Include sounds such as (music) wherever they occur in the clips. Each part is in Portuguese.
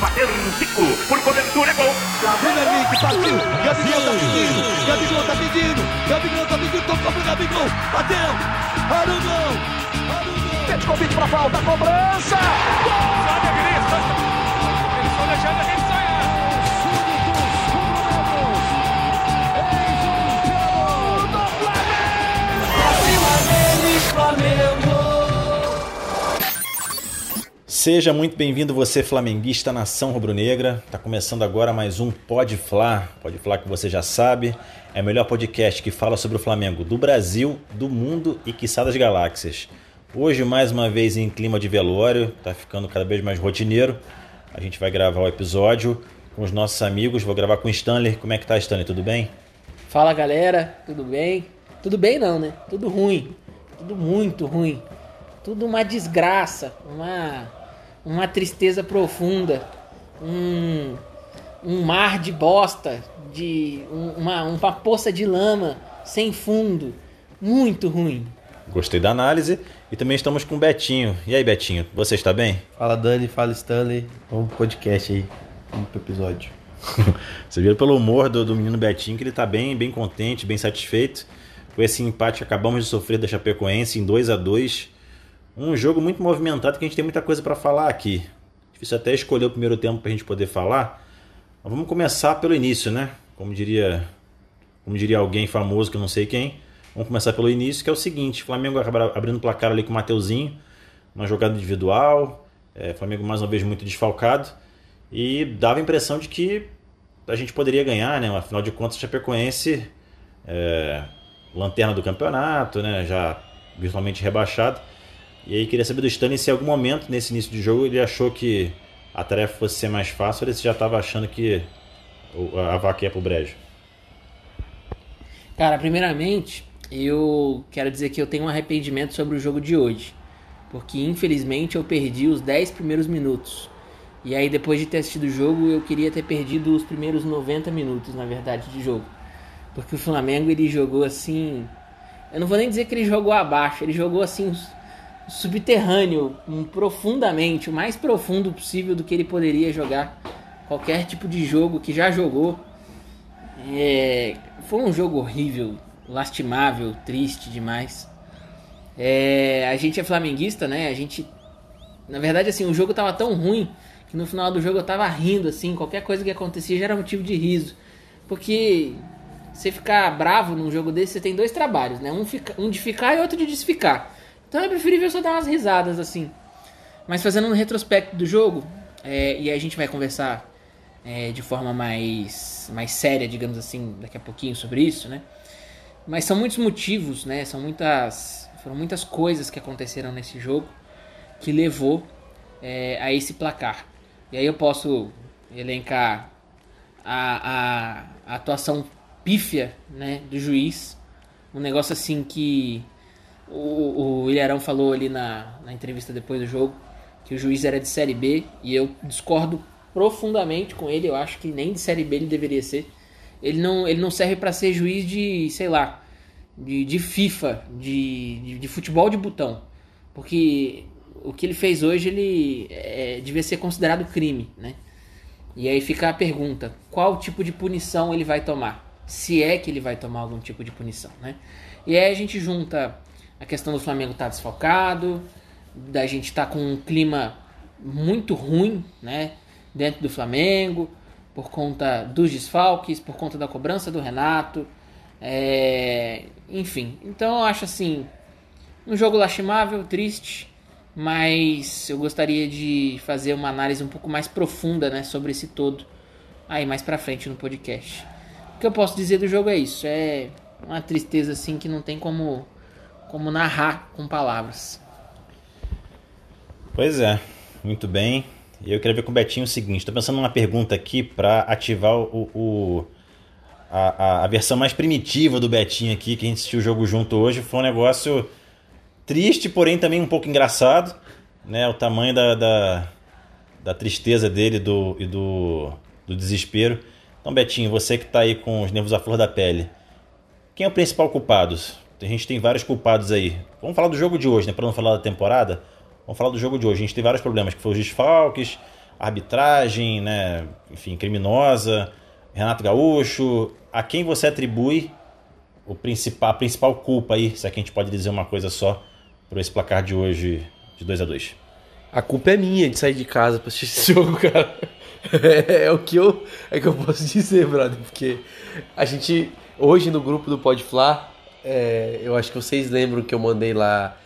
bateu um Zico, por cobertura, é gol. Premier League, partiu, Gabigol tá pedindo, Gabigol tá pedindo, Gabigol tá pedindo, tocou pro Gabigol, bateu, Arugão, Arugão. Petkovic pra falta, cobrança, gol! Seja muito bem-vindo você flamenguista nação rubro-negra. Tá começando agora mais um Pode Fla. Pode Fla que você já sabe, é o melhor podcast que fala sobre o Flamengo do Brasil, do mundo e quiçá das galáxias. Hoje mais uma vez em clima de velório, tá ficando cada vez mais rotineiro. A gente vai gravar o episódio com os nossos amigos. Vou gravar com o Stanley. Como é que tá, Stanley? Tudo bem? Fala galera, tudo bem? Tudo bem não, né? Tudo ruim. Tudo muito ruim. Tudo uma desgraça, uma, uma tristeza profunda, um, um mar de bosta, de um- uma, uma poça de lama sem fundo. Muito ruim. Gostei da análise. E também estamos com o Betinho. E aí, Betinho, você está bem? Fala Dani, fala Stanley. Vamos pro podcast aí. Vamos pro episódio. (laughs) Você viu pelo humor do, do menino Betinho que ele tá bem, bem contente, bem satisfeito com esse empate que acabamos de sofrer da Chapecoense em 2 a 2 Um jogo muito movimentado que a gente tem muita coisa para falar aqui. Difícil até escolher o primeiro tempo pra gente poder falar. Mas vamos começar pelo início, né? Como diria, como diria alguém famoso que eu não sei quem. Vamos começar pelo início, que é o seguinte: Flamengo abrindo o placar ali com o Mateuzinho, uma jogada individual. É, Flamengo mais uma vez muito desfalcado. E dava a impressão de que a gente poderia ganhar, né? Afinal de contas, o Chapecoense, é, lanterna do campeonato, né? Já virtualmente rebaixado. E aí queria saber do Stanley se em algum momento nesse início de jogo ele achou que a tarefa fosse ser mais fácil ou se já estava achando que a vaca ia pro brejo. Cara, primeiramente, eu quero dizer que eu tenho um arrependimento sobre o jogo de hoje. Porque infelizmente eu perdi os 10 primeiros minutos. E aí depois de ter assistido o jogo, eu queria ter perdido os primeiros 90 minutos, na verdade, de jogo. Porque o Flamengo ele jogou assim, eu não vou nem dizer que ele jogou abaixo, ele jogou assim subterrâneo, um, profundamente, o mais profundo possível do que ele poderia jogar qualquer tipo de jogo que já jogou. É, foi um jogo horrível, lastimável, triste demais. É, a gente é flamenguista, né? A gente. Na verdade, assim, o jogo tava tão ruim que no final do jogo eu tava rindo, assim. Qualquer coisa que acontecia já era motivo de riso. Porque você ficar bravo num jogo desse, você tem dois trabalhos, né? Um, fica- um de ficar e outro de desficar. Então é preferível só dar umas risadas, assim. Mas fazendo um retrospecto do jogo, é, e a gente vai conversar é, de forma mais, mais séria, digamos assim, daqui a pouquinho sobre isso, né? Mas são muitos motivos, né? São muitas, foram muitas coisas que aconteceram nesse jogo que levou é, a esse placar. E aí eu posso elencar a, a, a atuação pífia, né, do juiz, um negócio assim que o, Ilharão falou ali na, na entrevista depois do jogo que o juiz era de Série B e eu discordo profundamente com ele. Eu acho que nem de Série B ele deveria ser. Ele não, ele não serve para ser juiz de, sei lá, de, de FIFA, de, de, de futebol de botão. Porque o que ele fez hoje ele é, devia ser considerado crime, né? E aí fica a pergunta: qual tipo de punição ele vai tomar? Se é que ele vai tomar algum tipo de punição, né? E aí a gente junta a questão do Flamengo estar desfalcado, da gente estar com um clima muito ruim, né? Dentro do Flamengo, por conta dos desfalques, por conta da cobrança do Renato, é, enfim. Então eu acho assim um jogo lastimável, triste, mas eu gostaria de fazer uma análise um pouco mais profunda, né, sobre esse todo aí mais pra frente no podcast. O que eu posso dizer do jogo é isso, é uma tristeza assim que não tem como como narrar com palavras. Pois é, muito bem. Eu queria ver com o Betinho o seguinte: estou pensando numa pergunta aqui para ativar o, o- a, a- a versão mais primitiva do Betinho aqui, que a gente assistiu o jogo junto hoje. Foi um negócio triste, porém também um pouco engraçado. Né? O tamanho da, da, da tristeza dele do, e do, do desespero. Então, Betinho, você que está aí com os nervos à flor da pele, quem é o principal culpado? A gente tem vários culpados aí. Vamos falar do jogo de hoje, né? Para não falar da temporada. Vamos falar do jogo de hoje. A gente tem vários problemas, que foi os desfalques, arbitragem, né, enfim, criminosa, Renato Gaúcho, a quem você atribui o principal, a principal culpa aí, se é que a gente pode dizer uma coisa só, por esse placar de hoje de 2 a 2 A culpa é minha de sair de casa pra assistir esse (laughs) jogo, cara. É, é o que eu, é que eu posso dizer, brother, porque a gente, hoje no grupo do Podfla, é, eu acho que vocês lembram que eu mandei lá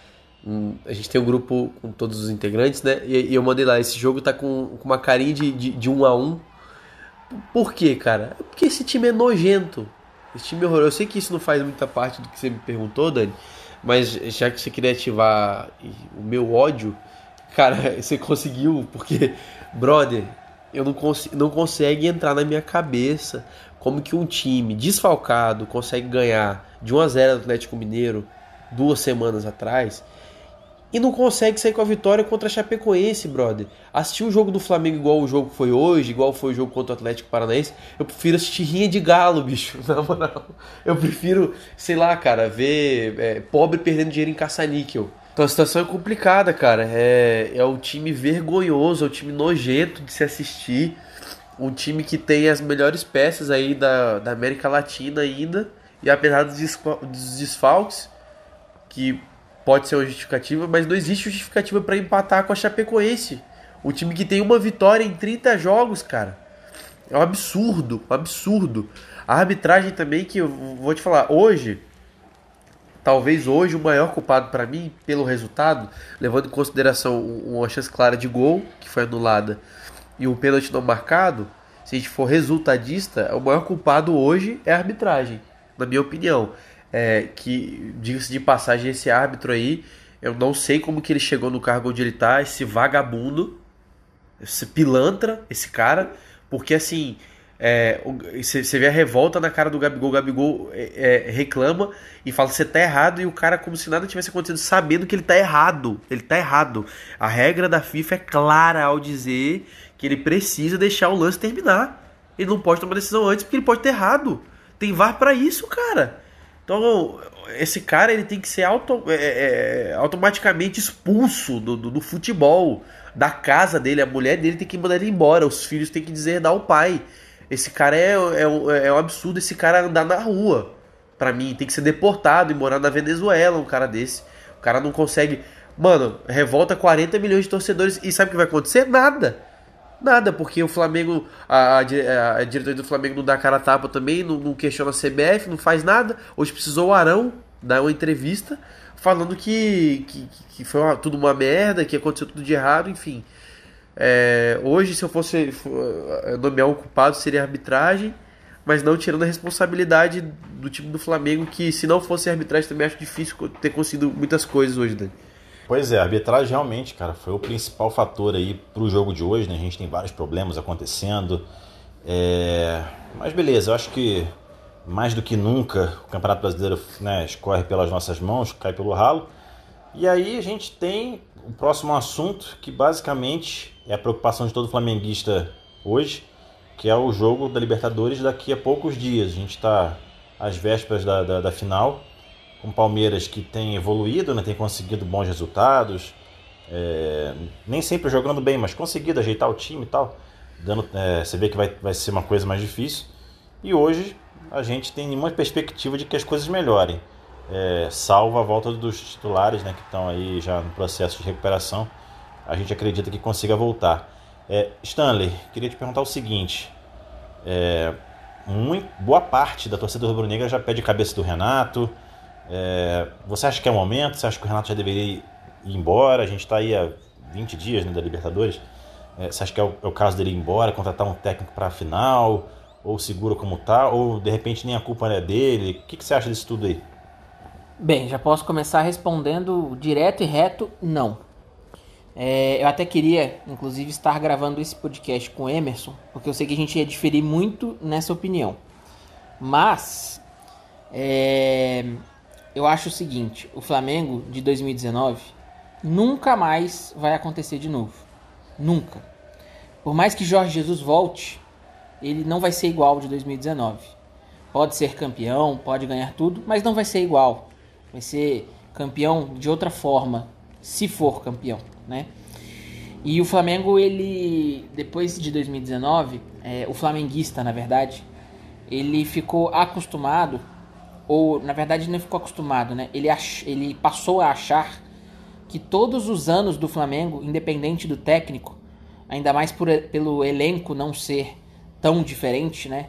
hum, a gente tem um grupo com todos os integrantes, né? E, e eu mandei lá, esse jogo tá com, com uma carinha de, de, de, um a um. Por quê, cara? É porque esse time é nojento. Esse time é horroroso. Eu sei que isso não faz muita parte do que você me perguntou, Dani. Mas já que você queria ativar o meu ódio, cara, (laughs) você conseguiu, porque, brother, eu não, cons não consegue entrar na minha cabeça como que um time desfalcado consegue ganhar de 1 a 0 do Atlético Mineiro duas semanas atrás e não consegue sair com a vitória contra a Chapecoense, brother. Assistir um jogo do Flamengo igual o jogo foi hoje, igual foi o jogo contra o Atlético Paranaense, eu prefiro assistir rinha de galo, bicho, (laughs) na moral. Eu prefiro, sei lá, cara, ver é, pobre perdendo dinheiro em caça-níquel. Então a situação é complicada, cara. É, é um time vergonhoso, é um time nojento de se assistir. Um time que tem as melhores peças aí da, da América Latina ainda. E apesar dos, dos desfalques, que pode ser uma justificativa, mas não existe justificativa para empatar com a Chapecoense. O time que tem uma vitória em 30 jogos, cara. É um absurdo, um absurdo. A arbitragem também, que eu vou te falar, hoje, talvez hoje o maior culpado para mim, pelo resultado, levando em consideração uma chance clara de gol, que foi anulada, e um pênalti não marcado, se a gente for resultadista, o maior culpado hoje é a arbitragem, na minha opinião. É, que, diga-se de passagem, esse árbitro aí, eu não sei como que ele chegou no cargo onde ele tá, esse vagabundo, esse pilantra, esse cara, porque assim, você é, vê a revolta na cara do Gabigol, o Gabigol é, é, reclama e fala que você tá errado e o cara como se nada tivesse acontecido, sabendo que ele tá errado, ele tá errado. A regra da FIFA é clara ao dizer que ele precisa deixar o lance terminar. Ele não pode tomar decisão antes porque ele pode ter errado. Tem VAR para isso, cara. Então, esse cara ele tem que ser auto, é, é, é, automaticamente expulso do, do, do, futebol, da casa dele. A mulher dele tem que mandar ele embora. Os filhos têm que dizer o pai. Esse cara é, é, é um absurdo esse cara andar na rua. Para mim, tem que ser deportado e morar na Venezuela, um cara desse. O cara não consegue. Mano, revolta 40 milhões de torcedores e sabe o que vai acontecer? Nada. Nada, porque o Flamengo, a, a, a diretoria do Flamengo não dá cara a tapa também, não, não, questiona a CBF, não faz nada. Hoje precisou o Arão dar uma entrevista falando que, que, que foi uma, tudo uma merda, que aconteceu tudo de errado, enfim. É, hoje, se eu fosse é, nomear um culpado, seria a arbitragem, mas não tirando a responsabilidade do time do Flamengo, que se não fosse a arbitragem também acho difícil ter conseguido muitas coisas hoje, Dani. Pois é, a arbitragem realmente, cara, foi o principal fator aí pro jogo de hoje, né? A gente tem vários problemas acontecendo. É... Mas beleza, eu acho que mais do que nunca o Campeonato Brasileiro né, escorre pelas nossas mãos, cai pelo ralo. E aí a gente tem o próximo assunto que basicamente é a preocupação de todo flamenguista hoje, que é o jogo da Libertadores daqui a poucos dias. A gente está às vésperas da, da, da final um Palmeiras que tem evoluído, né, tem conseguido bons resultados, é, nem sempre jogando bem, mas conseguido ajeitar o time e tal. Dando, é, você vê que vai, vai ser uma coisa mais difícil. E hoje a gente tem nenhuma perspectiva de que as coisas melhorem. É, salvo a volta dos titulares né, que estão aí já no processo de recuperação. A gente acredita que consiga voltar. É, Stanley, queria te perguntar o seguinte. É, muito, boa parte da torcida rubro-negra já pede cabeça do Renato. É, você acha que é o momento? Você acha que o Renato já deveria ir embora? A gente está aí há 20 dias né, da Libertadores. É, você acha que é o, é o, caso dele ir embora, contratar um técnico para a final? Ou segura como tá? Ou de repente nem a culpa é dele? O que, que você acha disso tudo aí? Bem, já posso começar respondendo direto e reto: não. É, eu até queria, inclusive, estar gravando esse podcast com o Emerson, porque eu sei que a gente ia diferir muito nessa opinião. Mas, é, eu acho o seguinte: o Flamengo de 2019 nunca mais vai acontecer de novo. Nunca. Por mais que Jorge Jesus volte, ele não vai ser igual de 2019. Pode ser campeão, pode ganhar tudo, mas não vai ser igual. Vai ser campeão de outra forma, se for campeão, né? E o Flamengo, ele, depois de 2019, é, o flamenguista, na verdade, ele ficou acostumado, ou na verdade não ficou acostumado, né? Ele, ach, ele passou a achar que todos os anos do Flamengo, independente do técnico, ainda mais por, pelo elenco não ser tão diferente, né?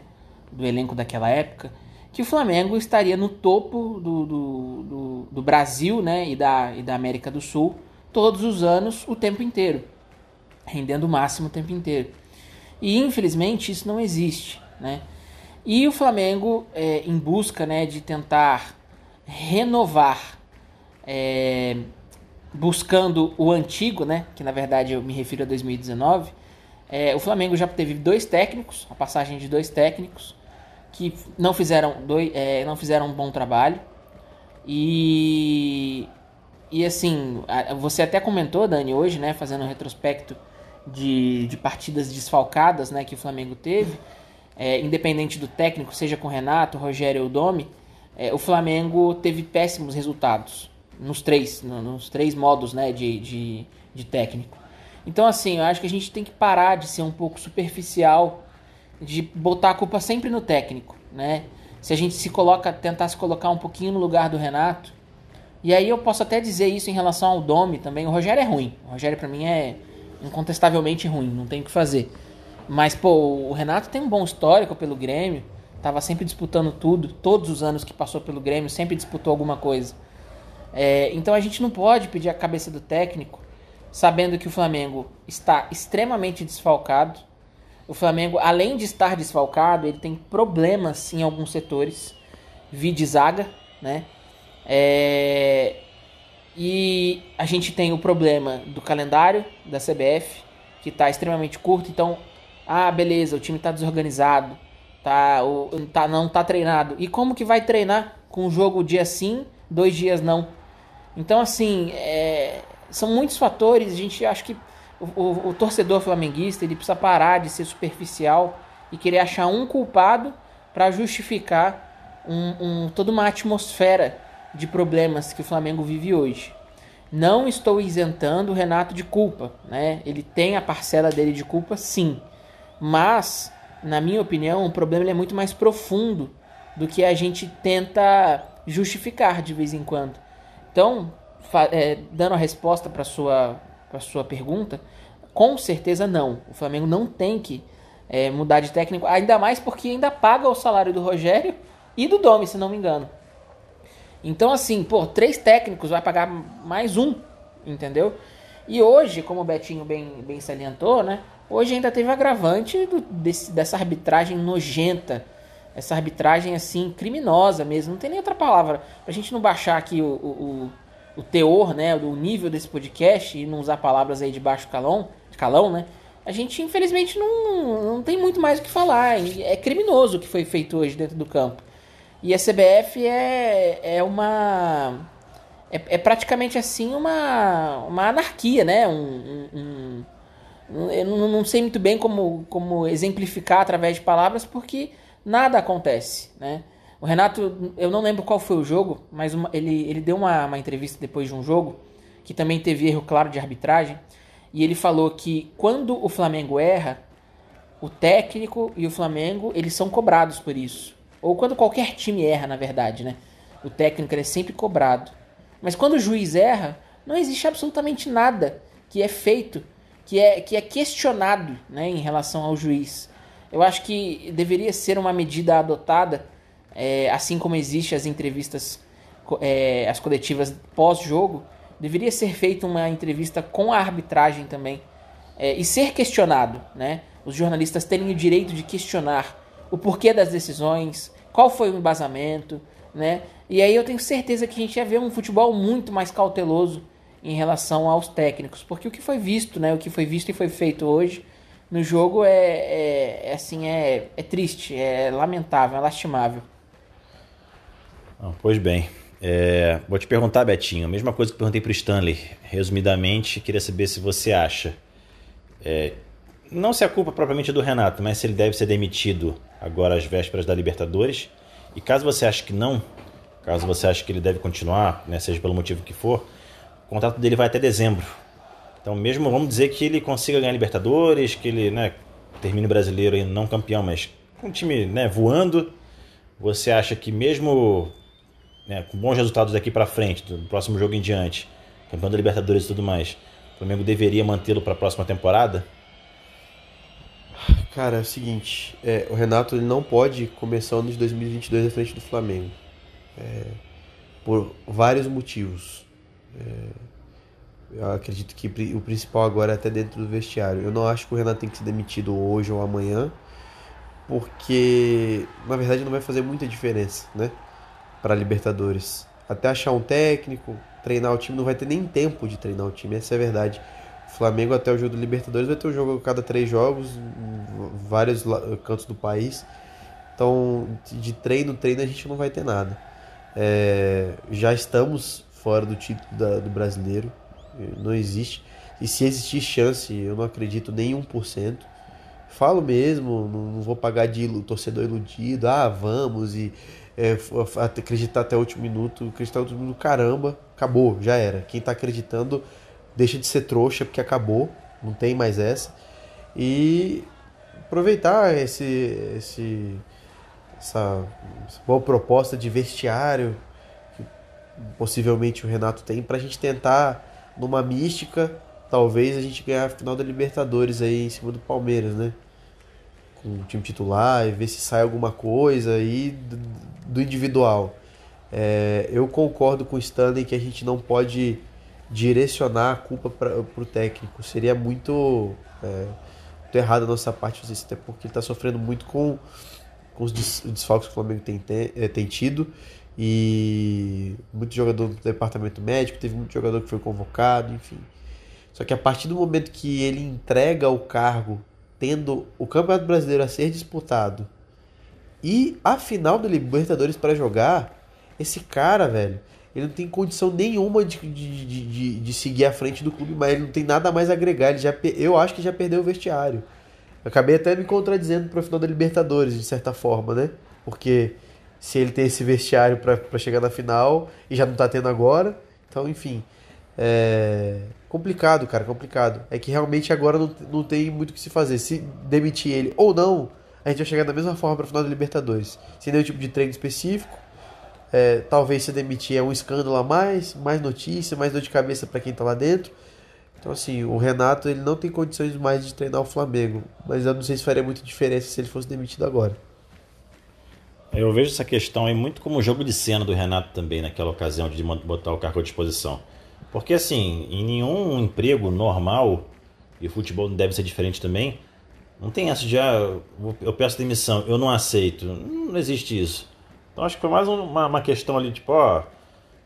Do elenco daquela época, que o Flamengo estaria no topo do, do, do, do Brasil, né? E da, e da América do Sul, todos os anos, o tempo inteiro rendendo o máximo o tempo inteiro. E infelizmente isso não existe, né? E o Flamengo, é, em busca né, de tentar renovar, é, buscando o antigo, né, que na verdade eu me refiro a 2019, é, o Flamengo já teve dois técnicos, a passagem de dois técnicos, que não fizeram, dois, é, não fizeram um bom trabalho. E, e assim, você até comentou, Dani, hoje, né, fazendo um retrospecto de, de partidas desfalcadas né, que o Flamengo teve, é, independente do técnico, seja com Renato, Rogério ou Domi, é, o Flamengo teve péssimos resultados nos três, nos três modos né, de, de, de técnico. Então, assim, eu acho que a gente tem que parar de ser um pouco superficial, de botar a culpa sempre no técnico, né? Se a gente se coloca, tentar se colocar um pouquinho no lugar do Renato, e aí eu posso até dizer isso em relação ao Domi também. O Rogério é ruim. O Rogério para mim é incontestavelmente ruim, não tem o que fazer. Mas, pô, o Renato tem um bom histórico pelo Grêmio, tava sempre disputando tudo, todos os anos que passou pelo Grêmio, sempre disputou alguma coisa. É, então a gente não pode pedir a cabeça do técnico, sabendo que o Flamengo está extremamente desfalcado. O Flamengo, além de estar desfalcado, ele tem problemas em alguns setores, vi de zaga, né? É, e a gente tem o problema do calendário da CBF, que está extremamente curto. Então, ah, beleza, o time está desorganizado, tá, o, tá, não está treinado. E como que vai treinar com um jogo dia sim, dois dias não? Então, assim, é, são muitos fatores. A gente acha que o, o, o, torcedor flamenguista ele precisa parar de ser superficial e querer achar um culpado para justificar um, um, toda uma atmosfera de problemas que o Flamengo vive hoje. Não estou isentando o Renato de culpa, né? Ele tem a parcela dele de culpa, sim. Mas, na minha opinião, o problema é muito mais profundo do que a gente tenta justificar de vez em quando. Então, é, dando a resposta para sua para sua pergunta, com certeza não. O Flamengo não tem que é, mudar de técnico, ainda mais porque ainda paga o salário do Rogério e do Domi, se não me engano. Então, assim, pô, três técnicos vai pagar mais um, entendeu? E hoje, como o Betinho bem, bem salientou, né? Hoje ainda teve agravante do, desse, dessa arbitragem nojenta. Essa arbitragem, assim, criminosa mesmo. Não tem nem outra palavra. Pra gente não baixar aqui o, o teor, né? O nível desse podcast e não usar palavras aí de baixo calão, calão, né? A gente, infelizmente, não, não tem muito mais o que falar. É criminoso o que foi feito hoje dentro do campo. E a CBF é, é uma. É, é praticamente assim uma, uma anarquia, né? Um, um, um, eu não sei muito bem como, como exemplificar através de palavras, porque nada acontece, né? O Renato, eu não lembro qual foi o jogo, mas uma, ele, ele deu uma, uma entrevista depois de um jogo, que também teve erro claro de arbitragem, e ele falou que quando o Flamengo erra, o técnico e o Flamengo, eles são cobrados por isso. Ou quando qualquer time erra, na verdade, né? O técnico é sempre cobrado. Mas quando o juiz erra, não existe absolutamente nada que é feito, que é, que é questionado né, em relação ao juiz. Eu acho que deveria ser uma medida adotada, é, assim como existe as entrevistas, é, as coletivas pós-jogo, deveria ser feita uma entrevista com a arbitragem também é, e ser questionado, né? Os jornalistas terem o direito de questionar o porquê das decisões, qual foi o embasamento, né? E aí eu tenho certeza que a gente ia ver um futebol muito mais cauteloso em relação aos técnicos, porque o que foi visto, né? O que foi visto e foi feito hoje no jogo é, é, é assim é, é triste, é lamentável, é lastimável. Ah, pois bem, é, vou te perguntar, Betinho, a mesma coisa que perguntei para o Stanley. Resumidamente, queria saber se você acha, é, não se a culpa propriamente é do Renato, mas se ele deve ser demitido agora às vésperas da Libertadores. E caso você ache que não, caso você ache que ele deve continuar, né, seja pelo motivo que for, o contrato dele vai até dezembro. Então, mesmo vamos dizer que ele consiga ganhar Libertadores, que ele né, termine brasileiro ainda não campeão, mas com o time né, voando, você acha que mesmo né, com bons resultados daqui para frente, do próximo jogo em diante, campeão da Libertadores e tudo mais, o Flamengo deveria mantê-lo para a próxima temporada? Cara, é o seguinte, é, o Renato ele não pode começar o ano de 2022 à frente do Flamengo. É, por vários motivos. É, eu acredito que o principal agora é até dentro do vestiário. Eu não acho que o Renato tem que ser demitido hoje ou amanhã, porque na verdade não vai fazer muita diferença, né? Para Libertadores. Até achar um técnico, treinar o time, não vai ter nem tempo de treinar o time, essa é a verdade. O Flamengo até o jogo do Libertadores vai ter um jogo a cada três jogos, em vários cantos do país. Então, de treino, treino a gente não vai ter nada. É, já estamos fora do título da, do brasileiro. Não existe. E se existir chance, eu não acredito nem 1%. Falo mesmo, não vou pagar de torcedor iludido. Ah, vamos e é, acreditar até o último minuto. Acreditar no último minuto, caramba, acabou, já era. Quem tá acreditando deixa de ser trouxa porque acabou, não tem mais essa. E aproveitar esse, esse, essa, essa boa proposta de vestiário que possivelmente o Renato tem para a gente tentar numa mística, talvez a gente ganhar a final da Libertadores aí em cima do Palmeiras, né? O time titular e ver se sai alguma coisa aí do individual. É, eu concordo com o Stanley que a gente não pode direcionar a culpa para o técnico. Seria muito, é, muito errado a nossa parte fazer isso, até porque ele está sofrendo muito com, com os desfalques que o Flamengo tem, é, tem tido e muito jogador do departamento médico, teve muito jogador que foi convocado, enfim. Só que a partir do momento que ele entrega o cargo, tendo o Campeonato Brasileiro a ser disputado e a final da Libertadores para jogar, esse cara, velho, ele não tem condição nenhuma de, de, de, de, seguir à frente do clube, mas ele não tem nada mais a agregar. Ele já, eu acho que já perdeu o vestiário. Acabei até me contradizendo para o final da Libertadores, de certa forma, né? Porque se ele tem esse vestiário para chegar na final e já não tá tendo agora. Então, enfim. É complicado, cara, complicado. É que realmente agora não, não tem muito o que se fazer. Se demitir ele ou não, a gente vai chegar da mesma forma para final da Libertadores. Sem nenhum tipo de treino específico. É, talvez se demitir é um escândalo a mais, mais notícia, mais dor de cabeça para quem tá lá dentro. Então, assim, o Renato ele não tem condições mais de treinar o Flamengo. Mas eu não sei se faria muita diferença se ele fosse demitido agora. Eu vejo essa questão aí muito como jogo de cena do Renato também, naquela ocasião de botar o cargo à disposição. Porque, assim, em nenhum emprego normal, e o futebol deve ser diferente também, não tem essa de, ah, eu peço demissão, eu não aceito. Não existe isso. Então, acho que foi mais uma, uma questão ali, tipo, ó,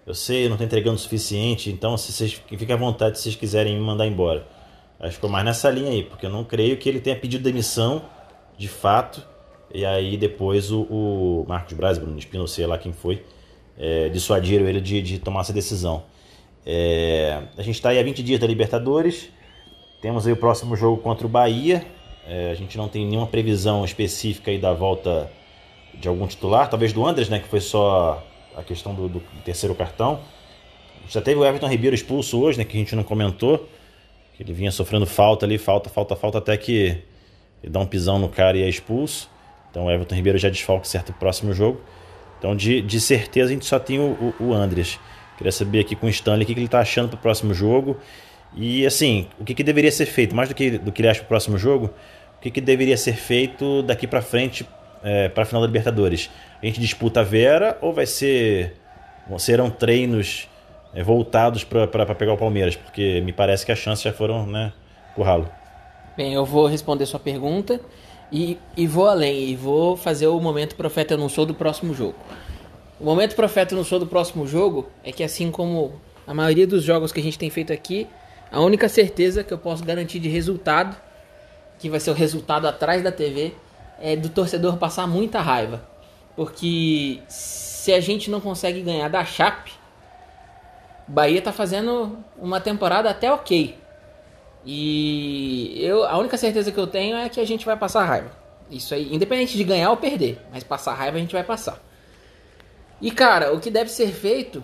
eu sei, eu não estou entregando o suficiente, então se vocês fiquem à vontade se vocês quiserem me mandar embora. Acho que ficou mais nessa linha aí, porque eu não creio que ele tenha pedido demissão, de fato, e aí depois o, o Marcos Braz, Bruno Espino, sei lá quem foi, é, dissuadiram ele de, de tomar essa decisão. É, a gente está aí há 20 dias da Libertadores, temos aí o próximo jogo contra o Bahia. É, a gente não tem nenhuma previsão específica aí da volta de algum titular, talvez do Andres, né, que foi só a questão do, do terceiro cartão. Já teve o Everton Ribeiro expulso hoje, né, que a gente não comentou, que ele vinha sofrendo falta ali, falta, falta, falta, até que ele dá um pisão no cara e é expulso. Então o Everton Ribeiro já desfalca certo próximo jogo. Então de, de certeza a gente só tem o, o, o Andres. Queria saber aqui com o Stanley o que, ele está achando para o próximo jogo. E assim, o que, que deveria ser feito, mais do que, do que ele acha para o próximo jogo, o que, que deveria ser feito daqui para frente é, para a final da Libertadores? A gente disputa a Vera ou vai ser serão treinos é, voltados para pegar o Palmeiras? Porque me parece que as chances já foram né, pro ralo. Bem, eu vou responder sua pergunta. E, e vou além, e vou fazer o momento profeta sou do próximo jogo. O momento profeta não sou do próximo jogo é que assim como a maioria dos jogos que a gente tem feito aqui, a única certeza que eu posso garantir de resultado, que vai ser o resultado atrás da TV, é do torcedor passar muita raiva. Porque se a gente não consegue ganhar da Chape, Bahia tá fazendo uma temporada até ok. E eu, a única certeza que eu tenho é que a gente vai passar raiva. Isso aí, independente de ganhar ou perder, mas passar raiva a gente vai passar. E cara, o que deve ser feito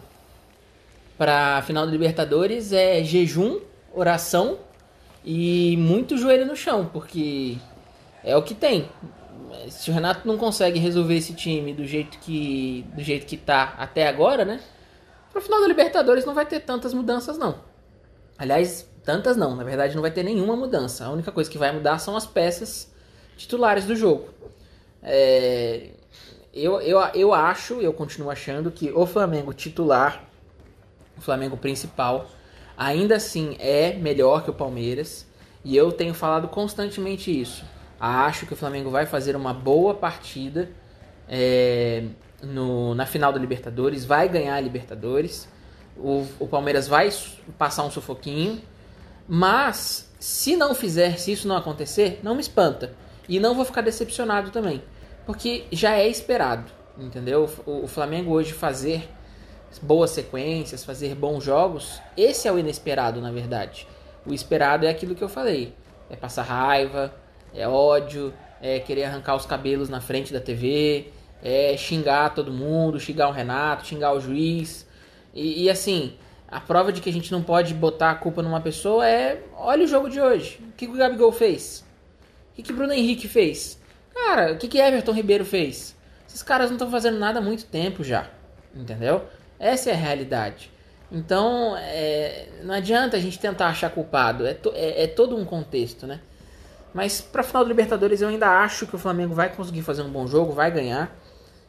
para final da Libertadores é jejum, oração e muito joelho no chão, porque é o que tem. Se o Renato não consegue resolver esse time do jeito que do jeito que tá até agora, né? Pro final da Libertadores não vai ter tantas mudanças não. Aliás, tantas não, na verdade não vai ter nenhuma mudança. A única coisa que vai mudar são as peças titulares do jogo. É, eu, eu, eu acho, eu continuo achando que o Flamengo titular, o Flamengo principal, ainda assim é melhor que o Palmeiras. E eu tenho falado constantemente isso. Acho que o Flamengo vai fazer uma boa partida é, no, na final da Libertadores, vai ganhar a Libertadores. O, o Palmeiras vai passar um sufoquinho. Mas, se não fizer, se isso não acontecer, não me espanta. E não vou ficar decepcionado também. Porque já é esperado, entendeu? O, Flamengo hoje fazer boas sequências, fazer bons jogos, esse é o inesperado, na verdade. O esperado é aquilo que eu falei: é passar raiva, é ódio, é querer arrancar os cabelos na frente da TV, é xingar todo mundo, xingar o Renato, xingar o juiz. E, e assim, a prova de que a gente não pode botar a culpa numa pessoa é: olha o jogo de hoje. O que, o Gabigol fez? O que o Bruno Henrique fez? Cara, o que, que Everton Ribeiro fez? Esses caras não estão fazendo nada há muito tempo já. Entendeu? Essa é a realidade. Então, é, não adianta a gente tentar achar culpado. É, to, é, é todo um contexto, né? Mas para final do Libertadores eu ainda acho que o Flamengo vai conseguir fazer um bom jogo, vai ganhar.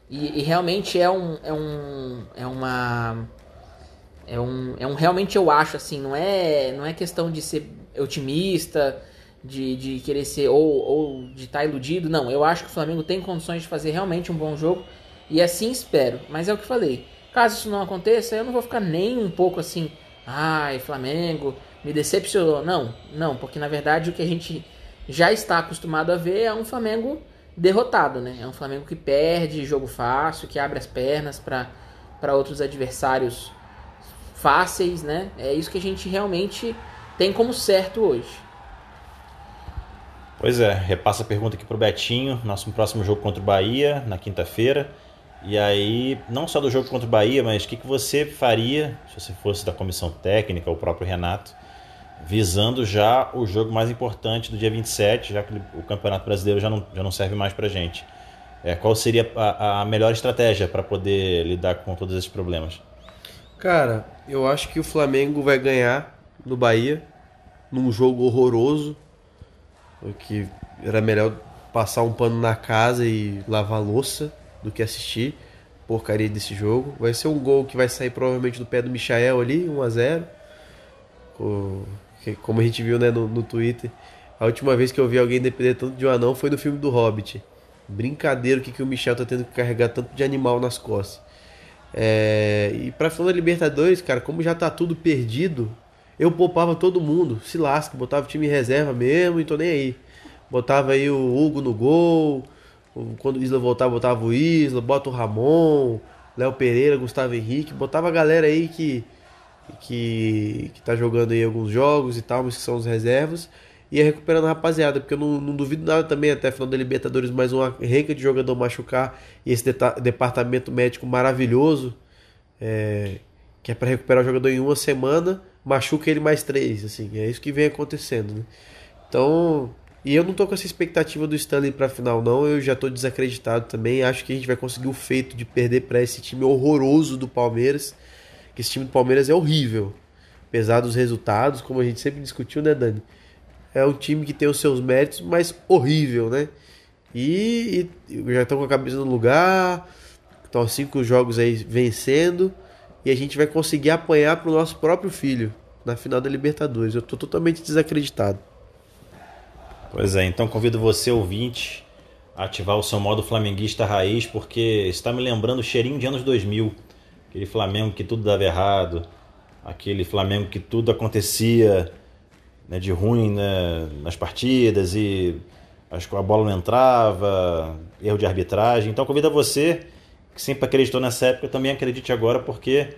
E, e realmente é um, é um. É uma. É um, é um. Realmente eu acho assim, não é, não é questão de ser otimista de, de querer ser ou, ou de estar tá iludido. Não, eu acho que o Flamengo tem condições de fazer realmente um bom jogo e assim espero. Mas é o que falei. Caso isso não aconteça, eu não vou ficar nem um pouco assim, ai, Flamengo, me decepcionou. Não, não, porque na verdade o que a gente já está acostumado a ver é um Flamengo derrotado, né? É um Flamengo que perde jogo fácil, que abre as pernas para outros adversários fáceis, né? É isso que a gente realmente tem como certo hoje. Pois é, repassa a pergunta aqui pro Betinho. Nosso próximo jogo contra o Bahia, na quinta-feira. E aí, não só do jogo contra o Bahia, mas o que, que você faria, se você fosse da comissão técnica, o próprio Renato, visando já o jogo mais importante do dia 27, já que o Campeonato Brasileiro já não, já não serve mais pra gente. É, qual seria a, a melhor estratégia para poder lidar com todos esses problemas? Cara, eu acho que o Flamengo vai ganhar no Bahia, num jogo horroroso, que era melhor passar um pano na casa e lavar louça do que assistir porcaria desse jogo. Vai ser um gol que vai sair provavelmente do pé do Michael ali, 1 a 0 Como a gente viu né, no, no Twitter. A última vez que eu vi alguém depender tanto de um anão foi no filme do Hobbit. Brincadeira o que, que o Michel tá tendo que carregar tanto de animal nas costas. É... E pra final da Libertadores, cara, como já tá tudo perdido, eu poupava todo mundo, se lasca, botava o time em reserva mesmo e tô nem aí. Botava aí o Hugo no gol, quando o Isla voltava, botava o Isla, bota o Ramon, Léo Pereira, Gustavo Henrique, botava a galera aí que, que, que tá jogando aí alguns jogos e tal, mas que são os reservas, ia recuperando a rapaziada, porque eu não, não duvido nada também até final da Libertadores mais uma renca de jogador machucar e esse departamento médico maravilhoso, é, que é para recuperar o jogador em uma semana machuca ele mais três, assim, é isso que vem acontecendo, né? Então, e eu não tô com essa expectativa do Stanley pra final, não, eu já tô desacreditado também, acho que a gente vai conseguir o feito de perder para esse time horroroso do Palmeiras, que esse time do Palmeiras é horrível, apesar dos resultados, como a gente sempre discutiu, né, Dani? É um time que tem os seus méritos, mas horrível, né? E, e já estão com a cabeça no lugar, estão cinco jogos aí vencendo, e a gente vai conseguir apanhar para o nosso próprio filho na final da Libertadores. Eu estou totalmente desacreditado. Pois é, então convido você, ouvinte, a ativar o seu modo flamenguista raiz, porque está me lembrando o cheirinho de anos 2000. Aquele Flamengo que tudo dava errado, aquele Flamengo que tudo acontecia né, de ruim né, nas partidas e a bola não entrava, erro de arbitragem. Então convido você que sempre acreditou nessa época, também acredite agora, porque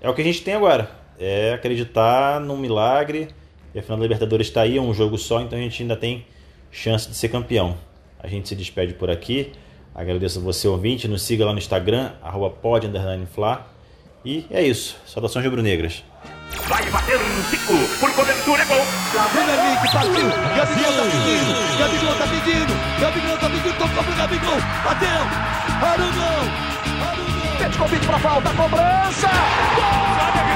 é o que a gente tem agora. É acreditar num milagre. E a final da Libertadores está aí, é um jogo só, então a gente ainda tem chance de ser campeão. A gente se despede por aqui. Agradeço a você, ouvinte. Nos siga lá no Instagram, arroba E é isso. Saudações rubro-negras. Vai bater um cico, por cobertura, é gol. Vem, Henrique, partiu. Gabigol tá pedindo. Gabigol tá pedindo. Gabigol tá pedindo. Tocou pro Gabigol. Bateu. Arugão. Arugão. Pede convite pra falta, cobrança. Gol!